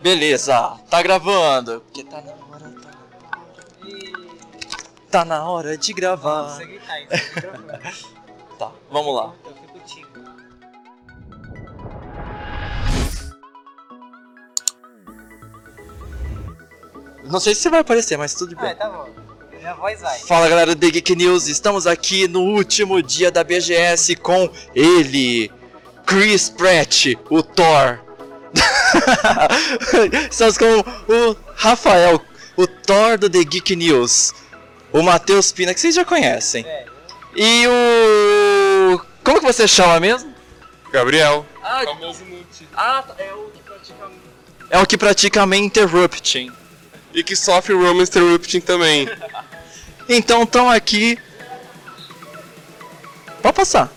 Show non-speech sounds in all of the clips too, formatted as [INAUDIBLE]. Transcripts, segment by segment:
Beleza, tá gravando. Porque tá na hora, tá na hora. Tá na hora de gravar. Aí, segue gravando. [LAUGHS] Tá, vamos lá. Eu fico. Não sei se você vai aparecer, mas tudo Ah, bem. tá bom. Minha voz vai. Fala galera do The Geek News, estamos aqui no último dia da BGS com ele, Chris Pratt, o Thor. [LAUGHS] estamos com o Rafael, o Thor do The Geek News, o Matheus Pina, que vocês já conhecem, É, e o. Como que você chama mesmo? Gabriel. Ah, Famoso multi. é o que pratica. É o que pratica main interrupting. E que sofre Roman Interrupting também. [LAUGHS] Então estão aqui. Pode passar.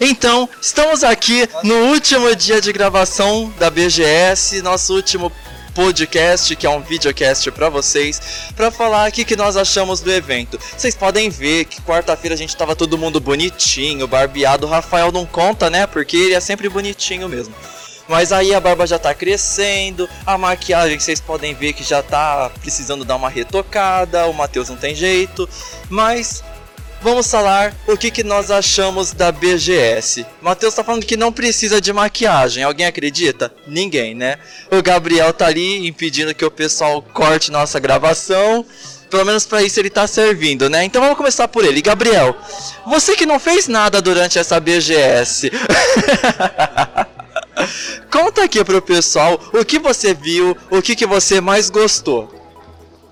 Então, estamos aqui no último dia de gravação da BGS, nosso último podcast, que é um videocast para vocês, para falar o que, que nós achamos do evento. Vocês podem ver que quarta-feira a gente tava todo mundo bonitinho, barbeado. O Rafael não conta, né? Porque ele é sempre bonitinho mesmo. Mas aí a barba já tá crescendo, a maquiagem vocês podem ver que já tá precisando dar uma retocada, o Matheus não tem jeito, mas vamos falar o que, que nós achamos da BGS. Matheus tá falando que não precisa de maquiagem, alguém acredita? Ninguém, né? O Gabriel tá ali impedindo que o pessoal corte nossa gravação. Pelo menos pra isso ele tá servindo, né? Então vamos começar por ele. Gabriel, você que não fez nada durante essa BGS. [LAUGHS] Conta aqui pro pessoal o que você viu, o que, que você mais gostou.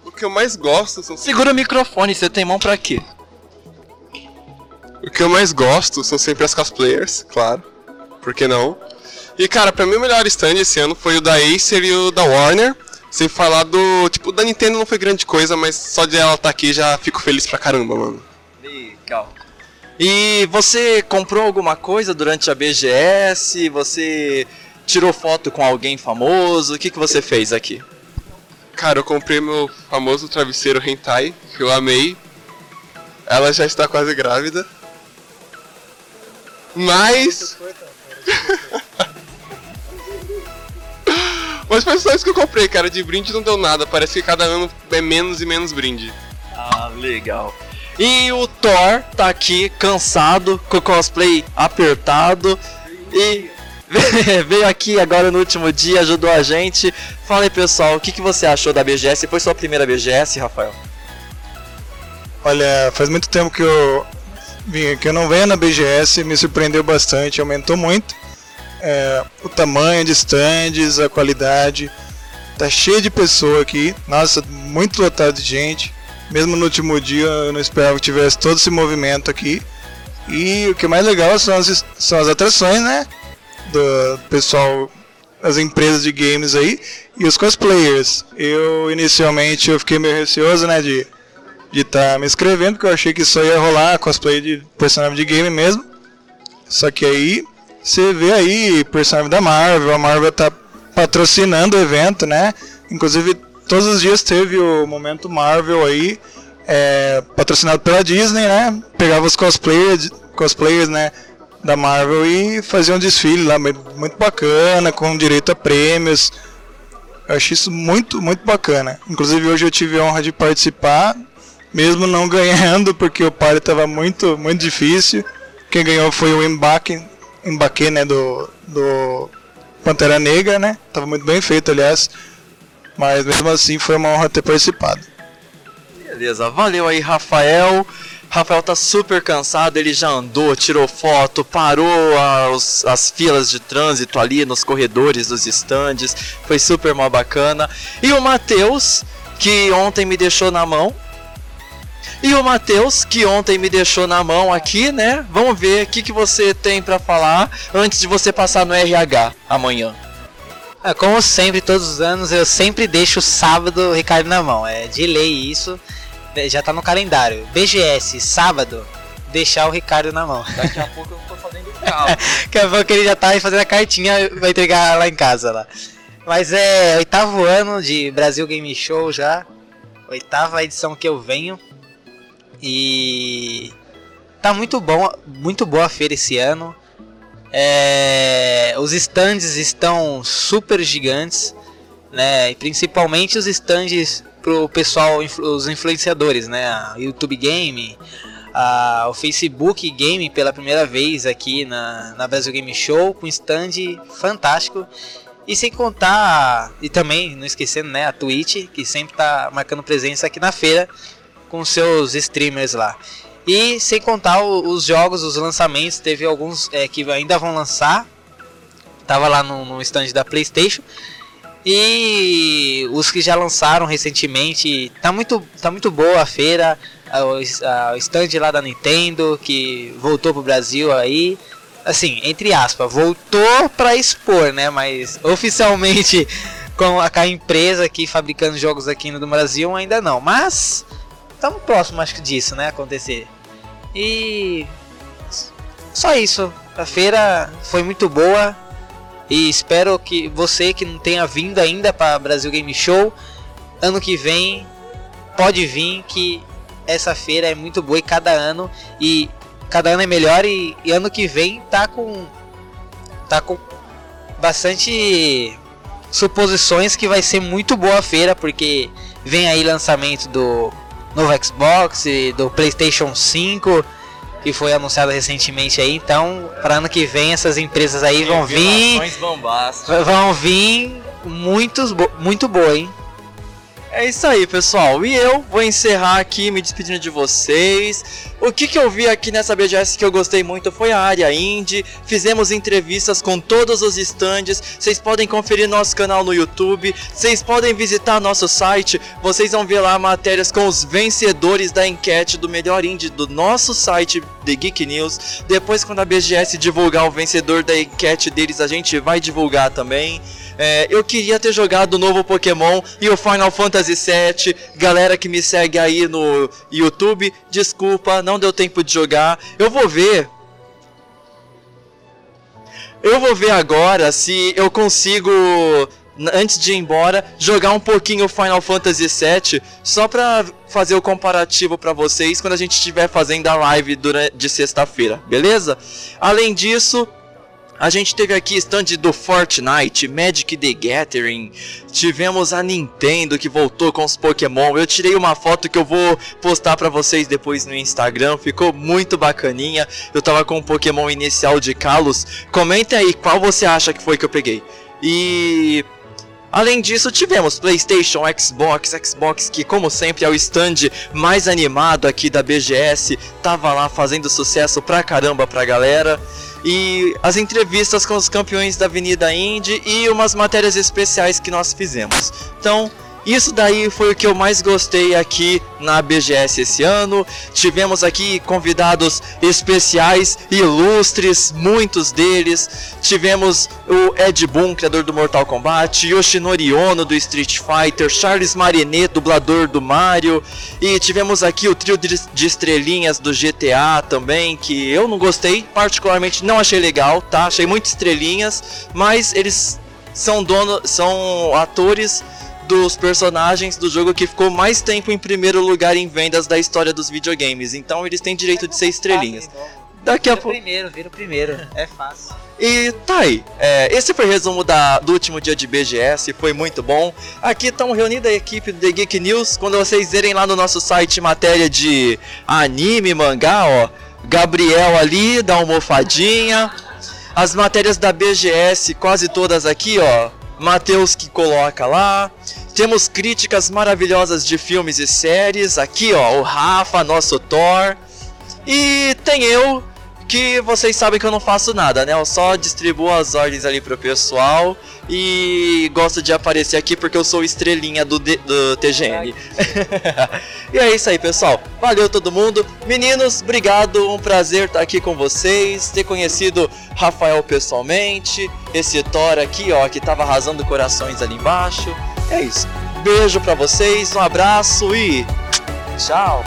O que eu mais gosto são Segura o microfone, você tem mão pra quê? O que eu mais gosto são sempre as cosplayers, claro. Por que não? E cara, pra mim o melhor stand esse ano foi o da Acer e o da Warner. Sem falar do. Tipo, da Nintendo não foi grande coisa, mas só de ela estar aqui já fico feliz pra caramba, mano. Legal. E você comprou alguma coisa durante a BGS? Você tirou foto com alguém famoso? O que, que você fez aqui? Cara, eu comprei meu famoso travesseiro hentai, que eu amei. Ela já está quase grávida. Mas. [LAUGHS] Mas foi só isso que eu comprei, cara. De brinde não deu nada. Parece que cada ano é menos e menos brinde. Ah, legal. E o Thor tá aqui cansado, com o cosplay apertado e [LAUGHS] veio aqui agora no último dia, ajudou a gente. Fala aí pessoal, o que, que você achou da BGS? Foi sua primeira BGS, Rafael? Olha, faz muito tempo que eu que eu não venho na BGS, me surpreendeu bastante, aumentou muito. É, o tamanho de stands, a qualidade. Tá cheio de pessoa aqui. Nossa, muito lotado de gente. Mesmo no último dia eu não esperava que tivesse todo esse movimento aqui. E o que é mais legal são as, são as atrações, né? Do pessoal, as empresas de games aí. E os cosplayers. Eu inicialmente eu fiquei meio receoso, né? De de estar me inscrevendo, porque eu achei que só ia rolar cosplay de personagem de game mesmo. Só que aí você vê aí personagem da Marvel, a Marvel tá patrocinando o evento, né? Inclusive todos os dias teve o momento Marvel aí, é, patrocinado pela Disney, né? Pegava os cosplayers, cosplayers, né? Da Marvel e fazia um desfile lá muito bacana, com direito a prêmios. Eu achei isso muito, muito bacana. Inclusive hoje eu tive a honra de participar mesmo não ganhando, porque o par estava muito, muito difícil. Quem ganhou foi o Embaque, Embaque né, do, do Pantera Negra, né? Tava muito bem feito, aliás. Mas mesmo assim foi uma honra ter participado. Beleza, valeu aí, Rafael. Rafael tá super cansado, ele já andou, tirou foto, parou as, as filas de trânsito ali nos corredores dos estandes, foi super mal bacana. E o Matheus, que ontem me deixou na mão, e o Matheus, que ontem me deixou na mão aqui, né? Vamos ver o que, que você tem para falar antes de você passar no RH amanhã. Ah, como sempre, todos os anos, eu sempre deixo o sábado o Ricardo na mão. É de lei isso. Já tá no calendário. BGS, sábado, deixar o Ricardo na mão. Daqui a pouco eu tô fazendo calma. [LAUGHS] Daqui a pouco ele já tá aí fazendo a cartinha, vai entregar lá em casa lá. Mas é oitavo ano de Brasil Game Show já. Oitava edição que eu venho. E tá muito bom, muito boa a feira esse ano. É, os stands estão super gigantes, né? E principalmente os stands pro pessoal, os influenciadores, né? YouTube Game, a, o Facebook Game pela primeira vez aqui na, na Brasil Game Show, com stand fantástico. E sem contar, e também não esquecendo, né, a Twitch, que sempre está marcando presença aqui na feira com seus streamers lá. E sem contar os jogos, os lançamentos, teve alguns é, que ainda vão lançar. Tava lá no, no stand da PlayStation. E os que já lançaram recentemente, tá muito, tá muito boa a feira, o stand lá da Nintendo que voltou pro Brasil aí, assim, entre aspas, voltou para expor, né? Mas oficialmente [LAUGHS] com a, com a empresa aqui fabricando jogos aqui no Brasil ainda não. Mas estamos próximo, acho que disso, né? Acontecer. E só isso. A feira foi muito boa. E espero que você que não tenha vindo ainda para Brasil Game Show, ano que vem pode vir que essa feira é muito boa e cada ano e cada ano é melhor e, e ano que vem tá com tá com bastante suposições que vai ser muito boa a feira porque vem aí lançamento do novo Xbox, do PlayStation 5 que foi anunciado recentemente aí. Então, para ano que vem essas empresas aí vão vir, vão vir muitos, muito boa, hein? É isso aí, pessoal. E eu vou encerrar aqui me despedindo de vocês. O que, que eu vi aqui nessa BGS que eu gostei muito foi a área indie. Fizemos entrevistas com todos os stands. Vocês podem conferir nosso canal no YouTube. Vocês podem visitar nosso site. Vocês vão ver lá matérias com os vencedores da enquete do melhor indie do nosso site The Geek News. Depois, quando a BGS divulgar o vencedor da enquete deles, a gente vai divulgar também. É, eu queria ter jogado o novo Pokémon e o Final Fantasy VII. Galera que me segue aí no YouTube, desculpa, não deu tempo de jogar. Eu vou ver. Eu vou ver agora se eu consigo antes de ir embora, jogar um pouquinho Final Fantasy VII, só pra fazer o comparativo para vocês quando a gente estiver fazendo a live de sexta-feira, beleza? Além disso, a gente teve aqui stand do Fortnite, Magic the Gathering, tivemos a Nintendo que voltou com os Pokémon. Eu tirei uma foto que eu vou postar para vocês depois no Instagram, ficou muito bacaninha. Eu tava com o Pokémon inicial de Kalos. Comenta aí qual você acha que foi que eu peguei. E Além disso, tivemos PlayStation, Xbox, Xbox que como sempre é o stand mais animado aqui da BGS, tava lá fazendo sucesso pra caramba pra galera e as entrevistas com os campeões da Avenida Indy e umas matérias especiais que nós fizemos. Então, isso daí foi o que eu mais gostei aqui na BGS esse ano. Tivemos aqui convidados especiais, ilustres, muitos deles. Tivemos o Ed Boon, criador do Mortal Kombat, Yoshinori Ono do Street Fighter, Charles Marinet, dublador do Mario, e tivemos aqui o trio de estrelinhas do GTA também, que eu não gostei, particularmente não achei legal, tá? Achei muito estrelinhas, mas eles são dono, são atores dos personagens do jogo que ficou mais tempo em primeiro lugar em vendas da história dos videogames. Então eles têm direito de ser estrelinhas. Daqui a pouco. primeiro, vira o primeiro. É fácil. E tá aí. É, esse foi o resumo da, do último dia de BGS. Foi muito bom. Aqui estão reunida a equipe do The Geek News. Quando vocês verem lá no nosso site matéria de anime, mangá, ó. Gabriel ali, dá uma almofadinha. As matérias da BGS, quase todas aqui, ó. Matheus que coloca lá. Temos críticas maravilhosas de filmes e séries. Aqui, ó, o Rafa, nosso Thor. E tem eu, que vocês sabem que eu não faço nada, né? Eu só distribuo as ordens ali pro pessoal e gosto de aparecer aqui porque eu sou estrelinha do, D, do TGN. [LAUGHS] e é isso aí, pessoal. Valeu todo mundo. Meninos, obrigado. Um prazer estar aqui com vocês, ter conhecido Rafael pessoalmente, esse Thor aqui, ó, que tava arrasando corações ali embaixo. É isso. Beijo para vocês, um abraço e tchau.